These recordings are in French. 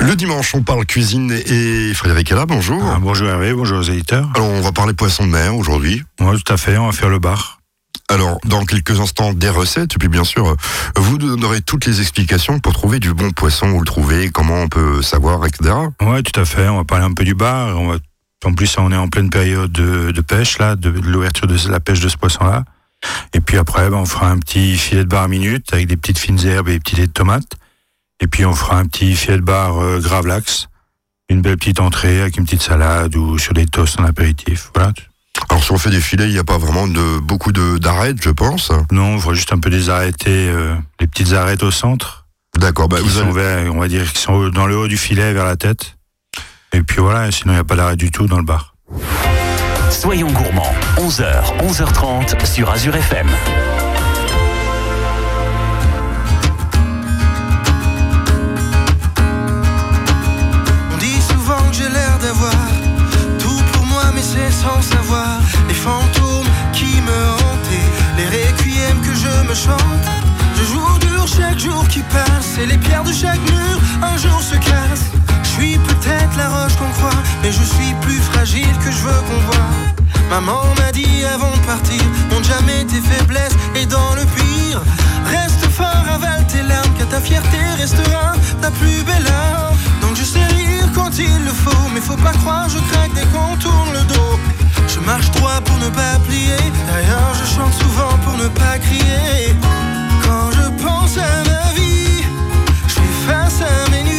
Le dimanche, on parle cuisine et Frédéric est là, bonjour. Ah, bonjour Hervé, bonjour aux éditeurs. Alors, on va parler poisson de mer aujourd'hui. Oui, tout à fait, on va faire le bar. Alors, dans quelques instants, des recettes, et puis bien sûr, vous donnerez toutes les explications pour trouver du bon poisson, où le trouver, comment on peut savoir, etc. Oui, tout à fait, on va parler un peu du bar. On va... En plus, on est en pleine période de, pêche, là, de, l'ouverture de la pêche de ce poisson-là. Et puis après, ben, on fera un petit filet de bar minute avec des petites fines herbes et des petits lait de tomates. Et puis on fera un petit filet de bar euh, gravlax, une belle petite entrée avec une petite salade ou sur des toasts en apéritif. Voilà. Alors si on fait des filets, il n'y a pas vraiment de beaucoup de d'arêtes, je pense. Non, on fera juste un peu des arêtés, euh, les petites arêtes au centre. D'accord. Bah, vous allez... on va dire qu'ils sont dans le haut du filet vers la tête. Et puis voilà, sinon il n'y a pas d'arête du tout dans le bar. Soyons gourmands, 11h, 11h30 sur Azure FM. Que je veux qu'on voit. Maman m'a dit avant de partir, monte jamais tes faiblesses et dans le pire, reste fort, avale tes larmes, car ta fierté restera ta plus belle âme. Donc je sais rire quand il le faut, mais faut pas croire, je craque dès qu'on tourne le dos. Je marche droit pour ne pas plier, d'ailleurs je chante souvent pour ne pas crier. Quand je pense à ma vie, je suis face à mes nuits,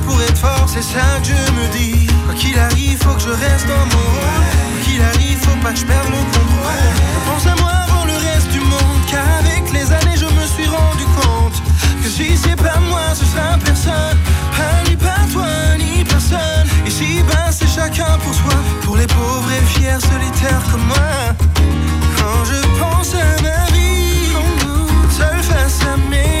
pour être fort c'est ça que je me dis. Quoi qu'il arrive, faut que je reste dans mon rôle. Quoi qu'il arrive, faut pas que je perde le contrôle. Pense à moi avant le reste du monde, car avec les années je me suis rendu compte que si c'est pas moi, ce sera personne. Pas ni pas toi, ni personne. Ici, ben c'est chacun pour soi. Pour les pauvres et fiers solitaires comme moi. Quand je pense à ma vie, seul face à mes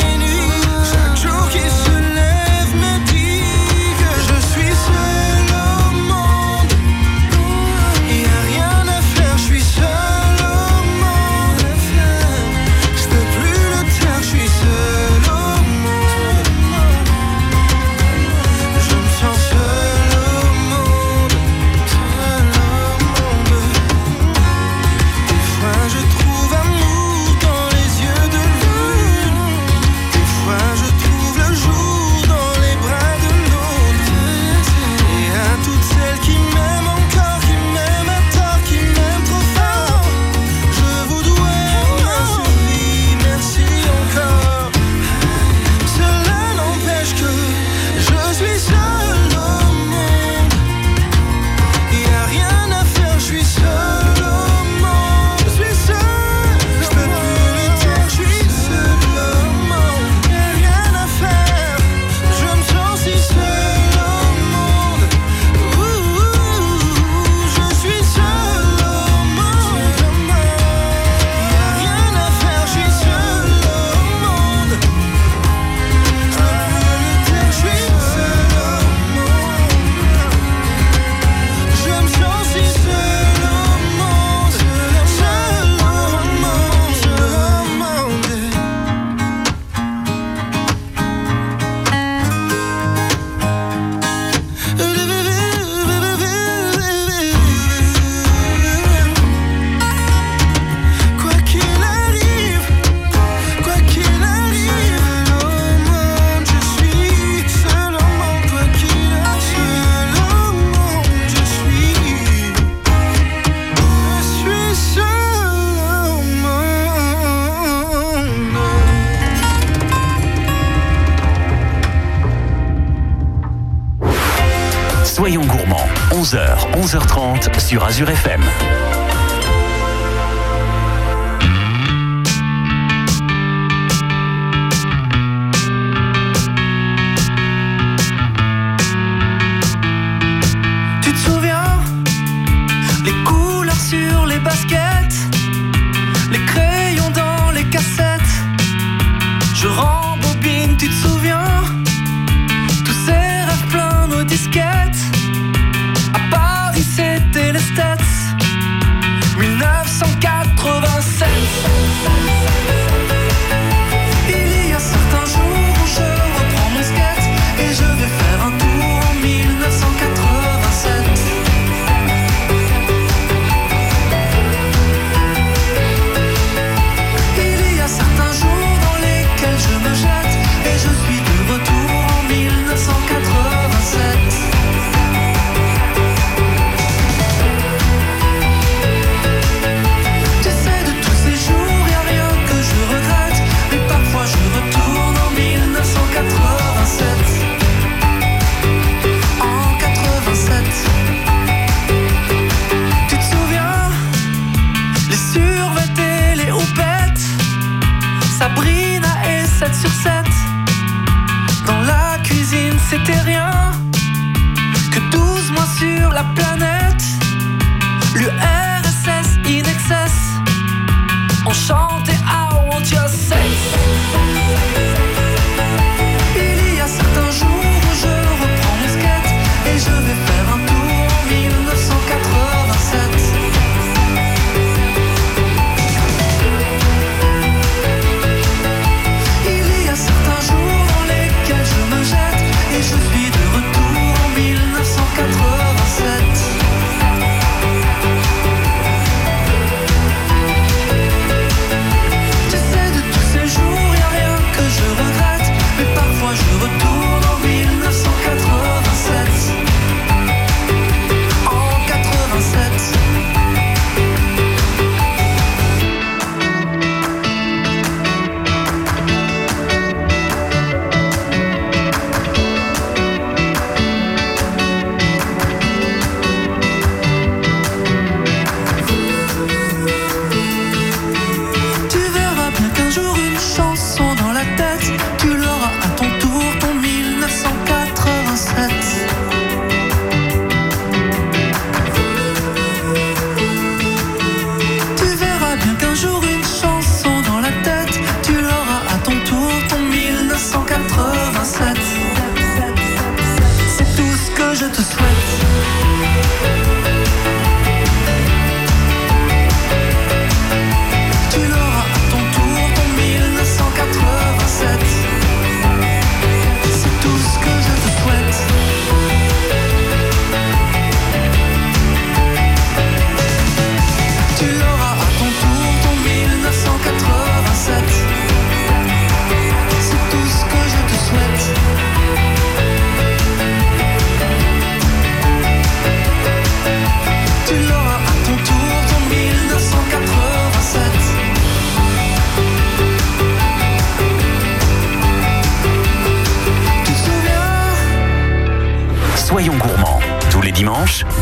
sur Azure FM.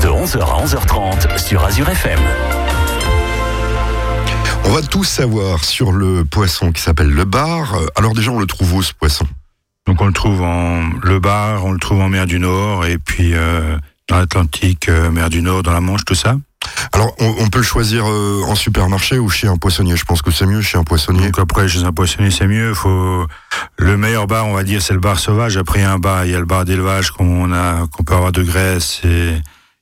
De 11h à 11h30 sur Azure FM. On va tout savoir sur le poisson qui s'appelle le bar. Euh, Alors déjà, on le trouve où ce poisson? Donc on le trouve en le bar, on le trouve en mer du Nord et puis euh, dans l'Atlantique, euh, mer du Nord, dans la Manche, tout ça? Alors, on, on peut le choisir euh, en supermarché ou chez un poissonnier. Je pense que c'est mieux chez un poissonnier. Donc après, chez un poissonnier, c'est mieux. Faut le meilleur bar, on va dire, c'est le bar sauvage. Après, il y a un bar, il y a le bar d'élevage qu'on a, qu'on peut avoir de Grèce et,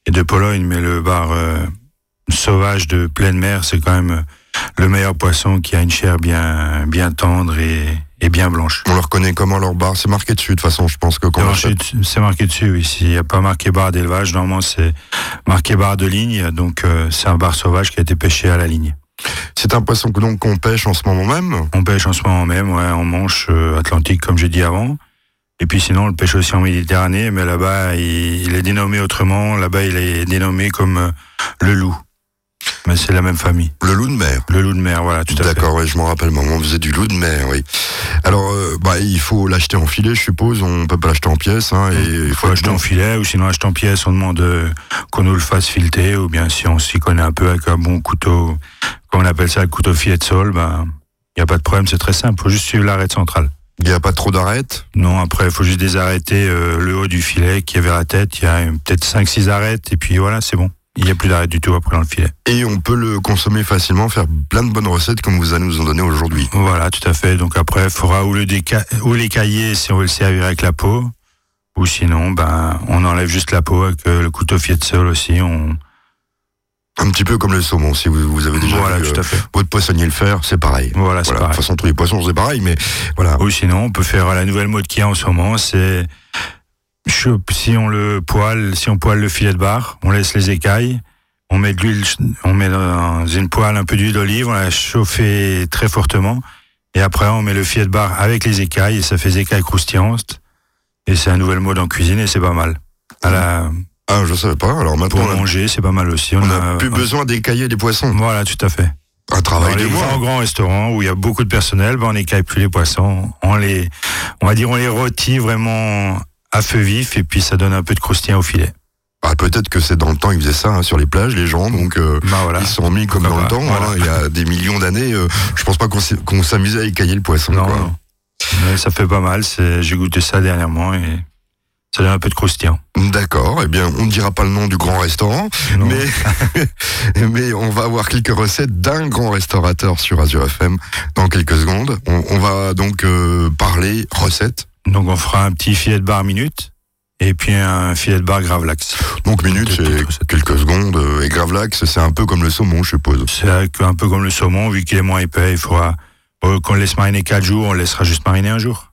et de Pologne, mais le bar euh, sauvage de pleine mer, c'est quand même le meilleur poisson qui a une chair bien, bien tendre et, et bien blanche. On le reconnaît comment leur bar? C'est marqué dessus de toute façon. Je pense que quand C'est on marqué dessus- C'est marqué dessus, oui. S'il n'y a pas marqué bar d'élevage, normalement c'est marqué bar de ligne. Donc euh, c'est un bar sauvage qui a été pêché à la ligne. c'est un poisson que donc qu'on pêche en ce moment même? On pêche en ce moment même, ouais, en Manche euh, Atlantique, comme j'ai dit avant. Et puis sinon, on le pêche aussi en Méditerranée, mais là-bas, il, il est dénommé autrement. Là-bas, il est dénommé comme euh, le loup. Mais c'est la même famille. Le loup de mer. Le loup de mer, voilà, tout à fait. D'accord, ouais, je m'en rappelle, maman on faisait du loup de mer, oui. Alors, euh, bah, il faut l'acheter en filet, je suppose, on peut pas l'acheter en pièces, hein, et il faut l'acheter en filet, ou sinon acheter en pièces, on demande euh, qu'on nous le fasse fileter, ou bien si on s'y connaît un peu avec un bon couteau, comme on appelle ça le couteau filet de sol, ben, il n'y a pas de problème, c'est très simple, faut juste suivre l'arête centrale. Il n'y a pas trop d'arêtes? Non, après, il faut juste désarrêter euh, le haut du filet qui est vers la tête. Il y a euh, peut-être 5-6 arêtes, et puis voilà, c'est bon. Il n'y a plus d'arrêt du tout après dans le filet. Et on peut le consommer facilement, faire plein de bonnes recettes comme vous allez nous en donner aujourd'hui. Voilà, tout à fait. Donc après, il faudra ou, le déca ou les cailler si on veut le servir avec la peau, ou sinon, ben, on enlève juste la peau avec euh, le couteau filet de sol aussi. On, un petit peu comme le saumon, si vous, vous avez déjà voilà, vu tout à fait. votre poissonnier le faire, c'est pareil. Voilà, c'est De pareil. toute façon, tous les poissons, c'est pareil, mais voilà. Ou sinon, on peut faire la nouvelle mode qu'il y a en ce moment, c'est si on le poêle, si on poêle le filet de bar, on laisse les écailles, on met de l'huile, on met dans une poêle un peu d'huile d'olive, on la chauffe très fortement, et après on met le filet de bar avec les écailles et ça fait des écailles croustillantes. Et c'est un nouvel mode en cuisine et c'est pas mal. À la, Ah, je savais pas. Alors maintenant, pour on a- manger, c'est pas mal aussi. on n'a plus besoin d'écailler des poissons. Voilà, tout à fait. Un travail de les moi. grands, restaurants où il y a beaucoup de personnel, ben on n'écaille plus les poissons. On les, on va dire, on les rôtit vraiment à feu vif et puis ça donne un peu de croustillant au filet. Ah, Peut-être que c'est dans le temps, ils faisaient ça hein, sur les plages, les gens, donc euh, Ben voilà. ils se sont mis comme dans le temps. voilà. hein, il y a des millions d'années, euh, je pense pas qu'on s'amusait à écailler le poisson. Non, quoi. non. Mais ça fait pas mal. c'est- J'ai goûté ça dernièrement et ça donne un peu de croustillant. D'accord, eh bien, on ne dira pas le nom du grand restaurant, Non. mais, mais on va avoir quelques recettes d'un grand restaurateur sur Azure FM dans quelques secondes. On, on va donc euh, parler recettes. Donc on fera un petit filet de bar minute et puis un filet de bar gravlax. Donc minutes, c'est quelques secondes. euh, Et Gravlax, c'est un peu comme le saumon, je suppose. C'est un peu comme le saumon, vu qu'il est moins épais, il faudra euh, qu'on le laisse mariner 4 jours, on le laissera juste mariner un jour.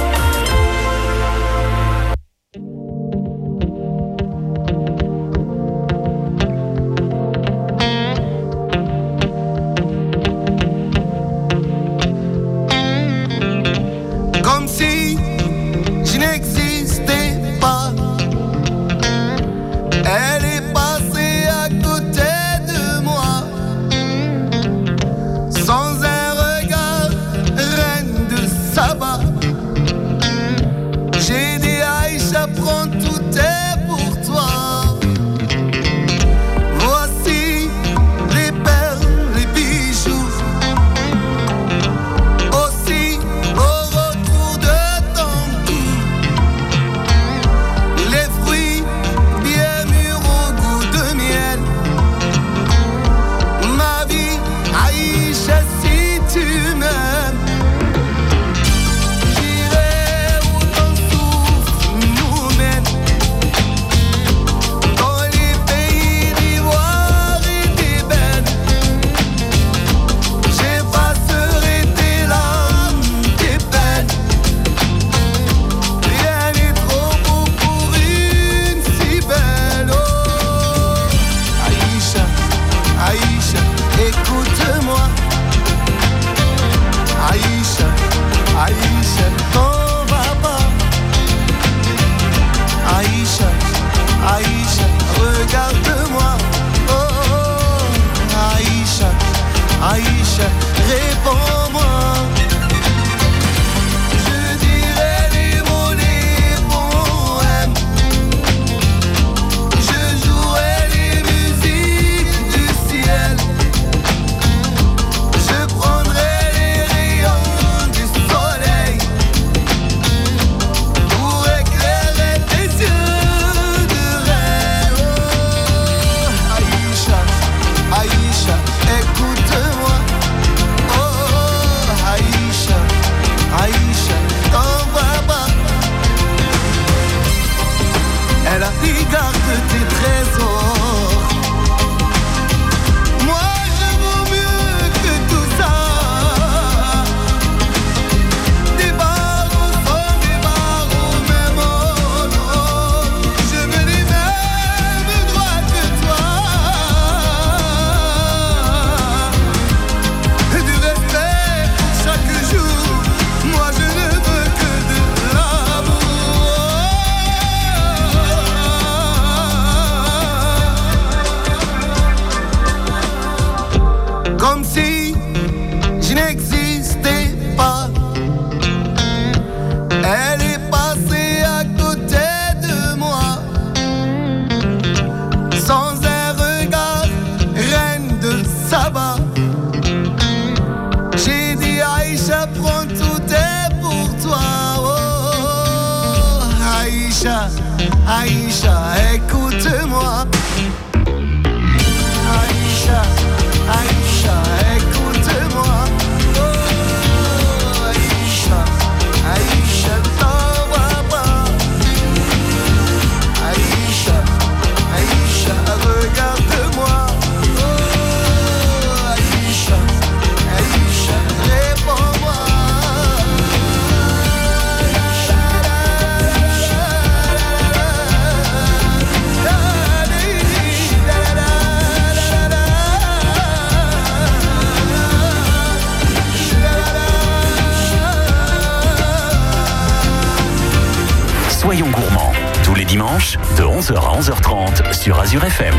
11h à 11h30 sur Azure FM.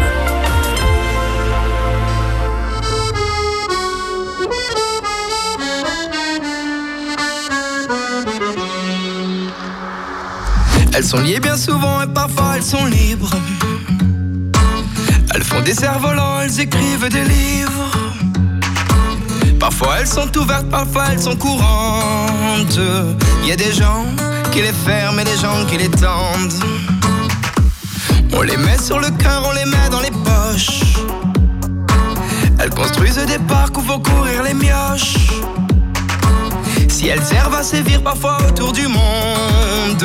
Elles sont liées bien souvent et parfois elles sont libres. Elles font des cerfs-volants, elles écrivent des livres. Parfois elles sont ouvertes, parfois elles sont courantes. Il y a des gens qui les ferment et des gens qui les tendent. On les met sur le cœur, on les met dans les poches. Elles construisent des parcs où faut courir les mioches. Si elles servent à sévir parfois autour du monde,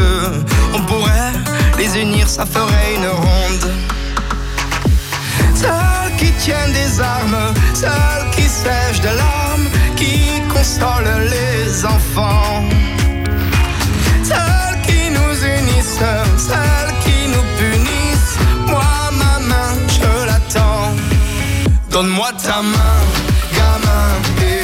on pourrait les unir, ça ferait une ronde. Celles qui tiennent des armes, celles qui sèchent de larmes, qui consolent les enfants. Celles qui nous unissent, celles Donne-moi ta main, gamin, et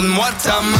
Donne-moi ta main,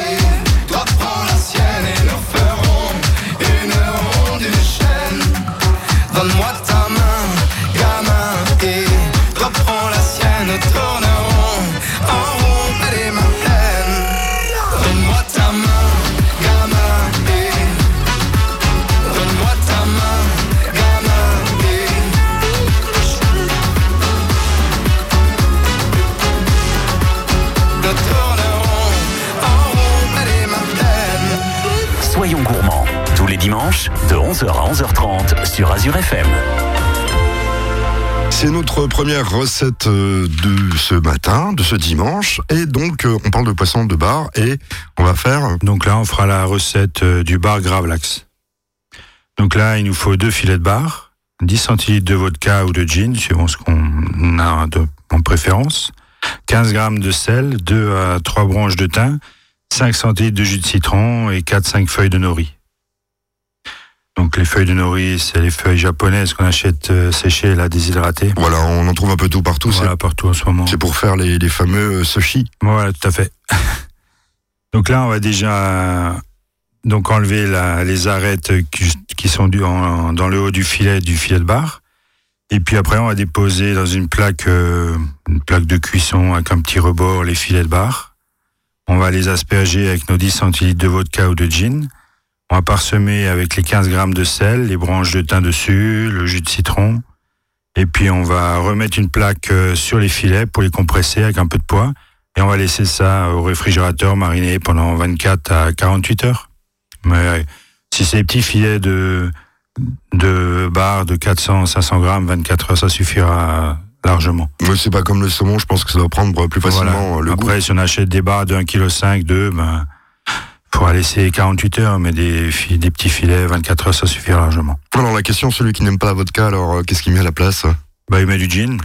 dimanches, de 11h à 11h30 sur Azure FM. C'est notre première recette euh, de ce matin, de ce dimanche. Et donc, euh, on parle de poisson de bar et on va faire... Donc là, on fera la recette euh, du bar Gravlax. Donc là, il nous faut deux filets de bar, 10 centilitres de vodka ou de gin, suivant ce qu'on a de- en préférence, 15 grammes de sel, 2 à 3 branches de thym, 5 centilitres de jus de citron et 4-5 feuilles de nori. Donc les feuilles de nori, c'est les feuilles japonaises qu'on achète euh, séchées, là, déshydratées. Voilà, on en trouve un peu tout partout. Voilà, partout en ce moment. C'est pour faire les, les fameux euh, sushi. Voilà, tout à fait. donc là, on va déjà donc enlever la, les arêtes qui, qui sont en, dans le haut du filet du filet de bar. Et puis après, on va déposer dans une plaque, euh, une plaque de cuisson avec un petit rebord les filets de bar. On va les asperger avec nos 10 centilitres de vodka ou de gin. On va parsemer avec les 15 grammes de sel, les branches de thym dessus, le jus de citron. Et puis on va remettre une plaque euh, sur les filets pour les compresser avec un peu de poids. Et on va laisser ça au réfrigérateur mariner pendant 24 à 48 heures. Mais si c'est des petits filets de, de bar de 400, 500 grammes, 24 heures, ça suffira largement. Mais c'est pas comme le saumon, je pense que ça doit prendre plus facilement Voilà. le Après, goût. si on achète des bars de 1,5 kg, 2, ben, faudra laisser 48 heures, mais des, petits filets, 24 heures, ça suffira largement. Alors la question, celui qui n'aime pas la vodka, alors euh, qu'est-ce qu'il met à la place? Bah, il met du gin.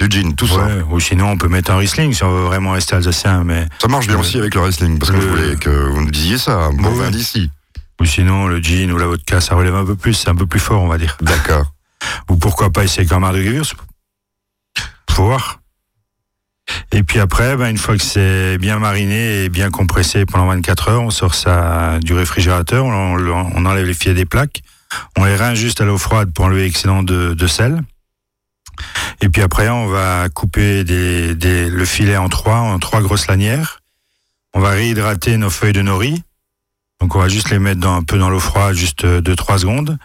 Du gin, tout ça. Ou sinon, on peut mettre un Riesling si on veut vraiment rester alsacien, mais, Ça marche bien Le- aussi avec le wrestling, parce que je voulais que vous nous disiez ça, bon Ouais. d'ici. ou sinon, le gin ou la vodka, ça relève un peu plus, c'est un peu plus fort, on va dire. D'accord. Ou pourquoi pas essayer avec un de Faut voir. Et puis après, ben, une fois que c'est bien mariné et bien compressé pendant 24 heures, on sort ça du réfrigérateur, on, enlève les filets des plaques, on les rince juste à l'eau froide pour enlever l'excédent de, sel. Et puis après, on va couper le filet en trois, en trois grosses lanières. On va réhydrater nos feuilles de nori. Donc on va juste les mettre un peu dans l'eau froide, juste 2-3 secondes.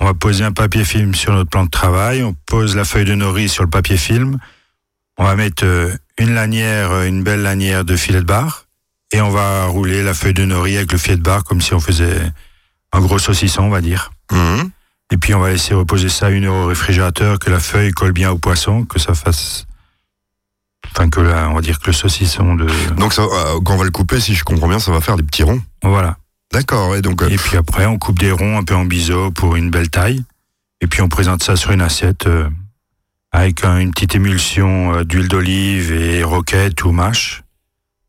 On va poser un papier film sur notre plan de travail. On pose la feuille de nori sur le papier film. On va mettre euh, une lanière, euh, une belle lanière de filet de bar. Et on va rouler la feuille de nori avec le filet de bar comme si on faisait un gros saucisson, on va dire. Mhm. Et puis on va laisser reposer ça une heure au réfrigérateur, que la feuille colle bien au poisson, que ça fasse. Enfin, que là, on va dire que le saucisson de. Donc ça, euh, quand on va le couper, si je comprends bien, ça va faire des petits ronds. Voilà. D'accord, et donc... euh, Et puis après, on coupe des ronds un peu en biseau pour une belle taille. Et puis on présente ça sur une assiette euh, avec un- une petite émulsion euh, d'huile d'olive et roquette ou mâche.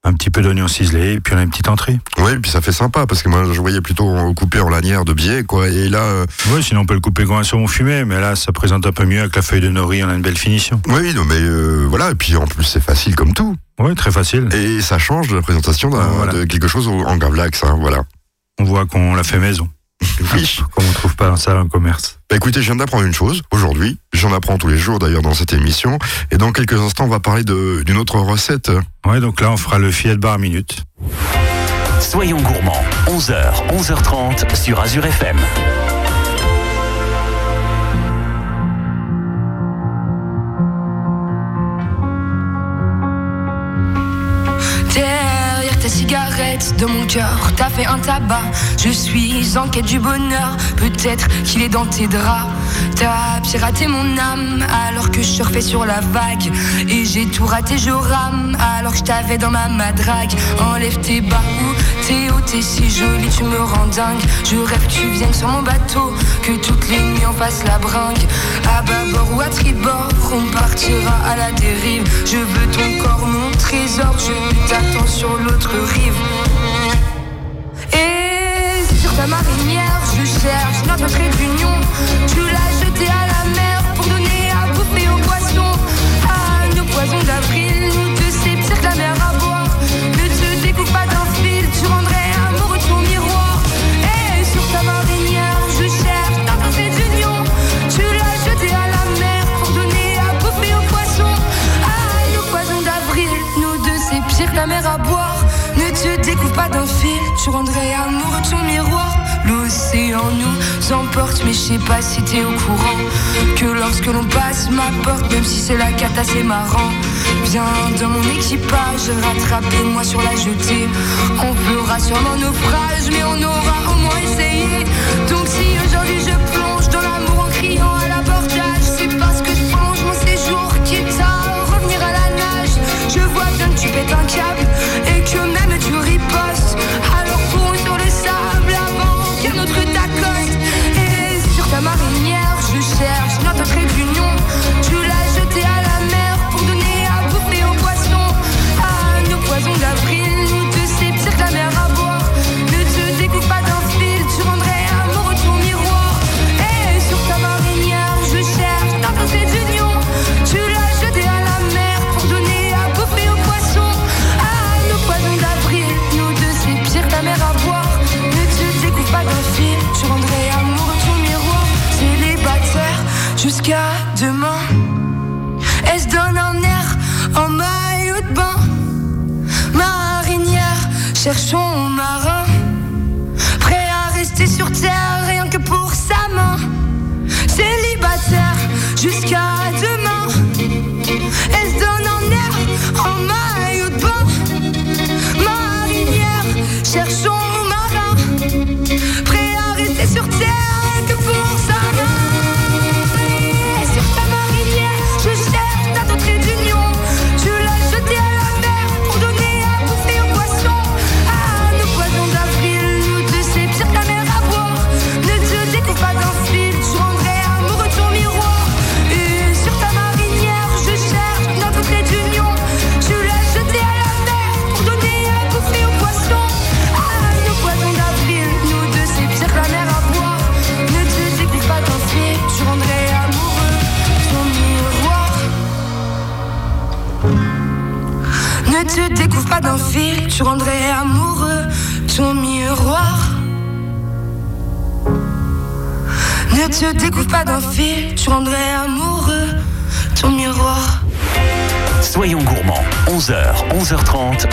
Un petit peu d'oignon ciselé et puis on a une petite entrée. Oui, puis ça fait sympa, parce que moi, je voyais plutôt couper en lanière de biais, quoi. Et là, euh, Oui, sinon on peut le couper comme un saumon fumé, mais là ça présente un peu mieux avec la feuille de nori, on a une belle finition. oui, non, mais euh, voilà, et puis en plus, c'est facile comme tout. Oui, très facile. Et ça change de la présentation Voilà. de quelque chose en gravlax, hein, voilà. On voit qu'on l'a fait maison, Oui. comme on trouve pas dans ça dans le commerce. Bah écoutez, je viens d'apprendre une chose aujourd'hui. J'en apprends tous les jours d'ailleurs dans cette émission. Et dans quelques instants, on va parler d'une autre recette. Ouais, donc là on fera le filet de bar minute. Soyons gourmands, 11h, 11h30 sur Azure FM. De mon cœur, t'as fait un tabac. Je suis en quête du bonheur, peut-être qu'il est dans tes draps. T'as piraté mon âme alors que je surfais sur la vague. Et j'ai tout raté, je rame alors que je t'avais dans ma madrague. Enlève tes bas ou t'es haut, t'es si jolie, tu me rends dingue. Je rêve que tu viennes sur mon bateau, que toutes les nuits on fasse la bringue. À bâbord ou à tribord, on partira à la dérive. Je veux ton corps, mon trésor, je t'attends sur l'autre rive. Et sur ta marinière, je cherche notre trait d'union. Tu l'as jeté à la mer pour donner à bouffer aux poissons. À nos poisons d'avril, mais je sais pas si t'es au courant. Que lorsque l'on passe ma porte, même si c'est la cata, c'est marrant. Viens dans mon équipage, rattrapez-moi sur la jetée. On fera sûrement naufrage, mais on aura au moins essayé. Donc si aujourd'hui je plonge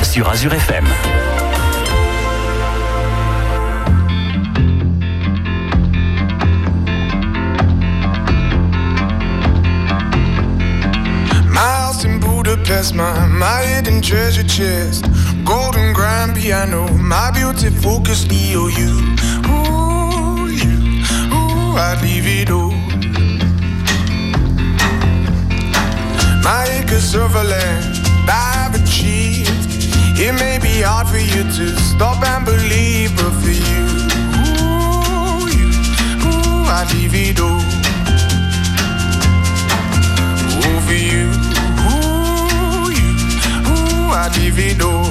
sur Azure FM. House in Budapest, my, my hidden treasure chest. Golden grand piano, my beauty focus EOU. Ooh, you, ooh, I'd leave it all. My acres of land I've achieved. It may be hard for you to stop and believe, but for you, ooh, you, ooh, it all. Ooh, for you, ooh, you, ooh, it all.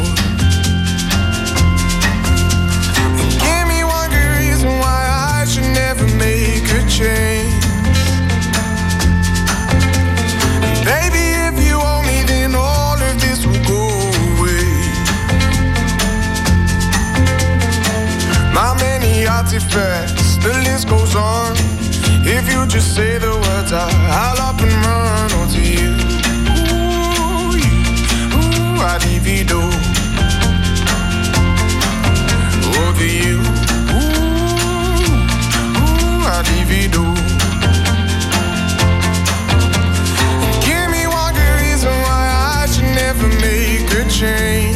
Give me one good reason why I should never make a change. Artifacts, the list goes on. If you just say the words, I, I'll up and run onto you. Ooh, you, ooh, I'd divido. Over you, ooh, ooh, I'd divido. Give me one good reason why I should never make a change.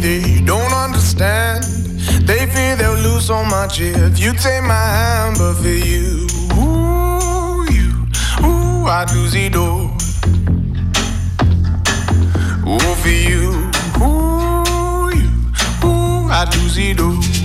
They don't understand. They fear they'll lose so much if you take my hand, but for you, ooh, you, ooh, I'd lose it all. Ooh, for you, ooh, you, ooh, I'd lose it all.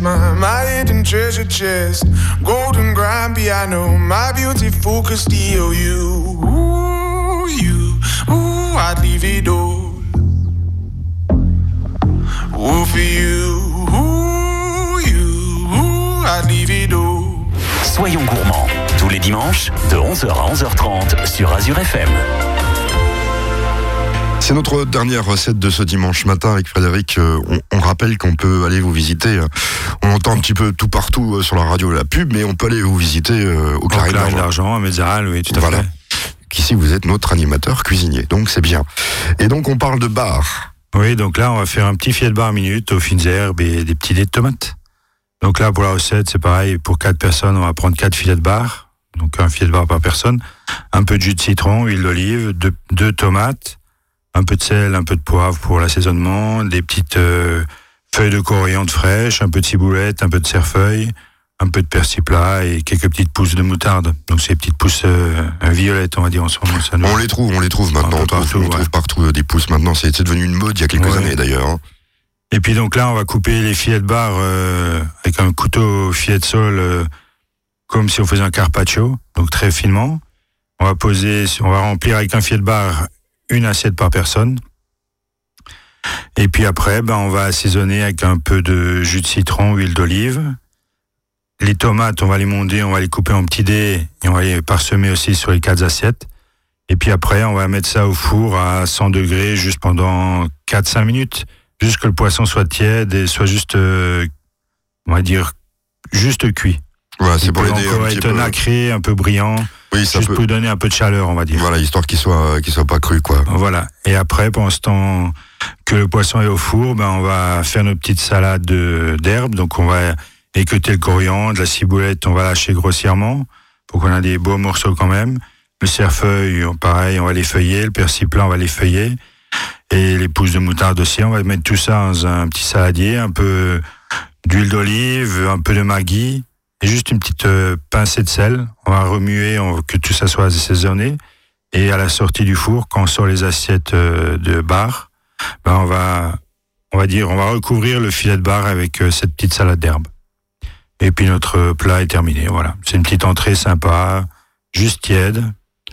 My, my hidden treasure chest. Golden grand piano, my beauty focus steal you. Ooh, you, ooh, I'd leave it all. Ooh, for you, ooh, you, ooh, I'd leave it all. Soyons gourmands, tous les dimanches de 11h à 11h30 sur Azure FM. C'est notre dernière recette de ce dimanche matin avec Frédéric. Euh, On, on rappelle qu'on peut aller vous visiter euh, on entend un petit peu tout partout euh, sur la radio la pub, mais on peut aller vous visiter euh, au Clarine d'Argent. d'argent, à Metzeral, oui, tout à Voilà. fait. Qu'ici, vous êtes notre animateur cuisinier, donc c'est bien. Et donc, on parle de bar. Oui, donc là, on va faire un petit filet de bar minute aux fines herbes et des petits dés de tomates. Donc là, pour la recette, c'est pareil. Pour quatre personnes, on va prendre quatre filets de bar. Donc un filet de bar par personne. Un peu de jus de citron, huile d'olive, deux, deux tomates, un peu de sel, un peu de poivre pour l'assaisonnement, des petites euh, feuilles de coriandre fraîches, un peu de ciboulette, un peu de cerfeuil, un peu de persil plat et quelques petites pousses de moutarde. Donc des petites pousses euh, violettes, on va dire en ce moment. Ça nous- On les trouve, on les trouve maintenant. On trouve partout, on ouais. trouve partout euh, des pousses maintenant. C'est c'est devenu une mode il y a quelques Ouais. années d'ailleurs. hein. Et puis donc là, on va couper les filets de bar euh, avec un couteau filet de sol, euh, comme si on faisait un carpaccio, donc très finement. On va poser, on va remplir avec un filet de bar une assiette par personne. Et puis après, ben, on va assaisonner avec un peu de jus de citron, huile d'olive. Les tomates, on va les monder, on va les couper en petits dés et on va les parsemer aussi sur les quatre assiettes. Et puis après, on va mettre ça au four à 100 degrés juste pendant 4-5 minutes juste que le poisson soit tiède et soit juste, euh, on va dire, juste cuit. Voilà, c'est pour peut l'aider un petit être peu. nacré, un peu brillant, Oui, ça juste peut. pour donner un peu de chaleur, on va dire. Voilà, histoire qu'il soit, qu'il soit pas cru, quoi. Voilà. Et après, pendant ce temps que le poisson est au four, ben, on va faire nos petites salades de- d'herbes. Donc, on va équeuter le coriandre, la ciboulette, on va lâcher grossièrement pour qu'on ait des beaux morceaux quand même. Le cerfeuil, pareil, on va les feuiller. Le persil plat, on va les feuiller. Et les pousses de moutarde aussi, on va mettre tout ça dans un petit saladier, un peu d'huile d'olive, un peu de maggi et juste une petite euh, pincée de sel. On va remuer, on- que tout ça soit assaisonné. Et à la sortie du four, quand on sort les assiettes euh, de bar, ben on va, on va dire, on va recouvrir le filet de bar avec euh, cette petite salade d'herbe. Et puis notre plat est terminé. Voilà, c'est une petite entrée sympa, juste tiède,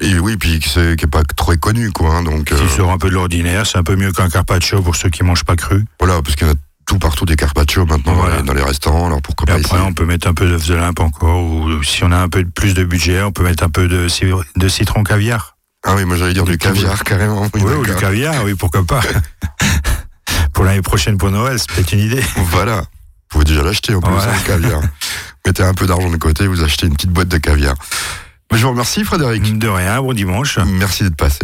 Et oui, puis qui c'est- qui est pas trop connu, quoi. hein, donc euh, qui sort un peu de l'ordinaire. C'est un peu mieux qu'un carpaccio pour ceux qui mangent pas cru. voilà, parce qu'il y en a tout partout des carpaccio maintenant dans Voilà. les- dans les restaurants. Alors pourquoi Et pas après, ici on peut mettre un peu d'œuf de limpe encore, ou si on a un peu plus de budget, on peut mettre un peu de, de citron caviar. Ah oui, moi j'allais dire du Du caviar carrément. Oui, ou du caviar, oui, pourquoi pas. pour l'année prochaine pour Noël, c'est peut-être une idée. Voilà. Vous pouvez déjà l'acheter en plus, Voilà. le caviar. Mettez un peu d'argent de côté, vous achetez une petite boîte de caviar. Je vous remercie, Frédéric. De rien, bon dimanche. Merci d'être passé.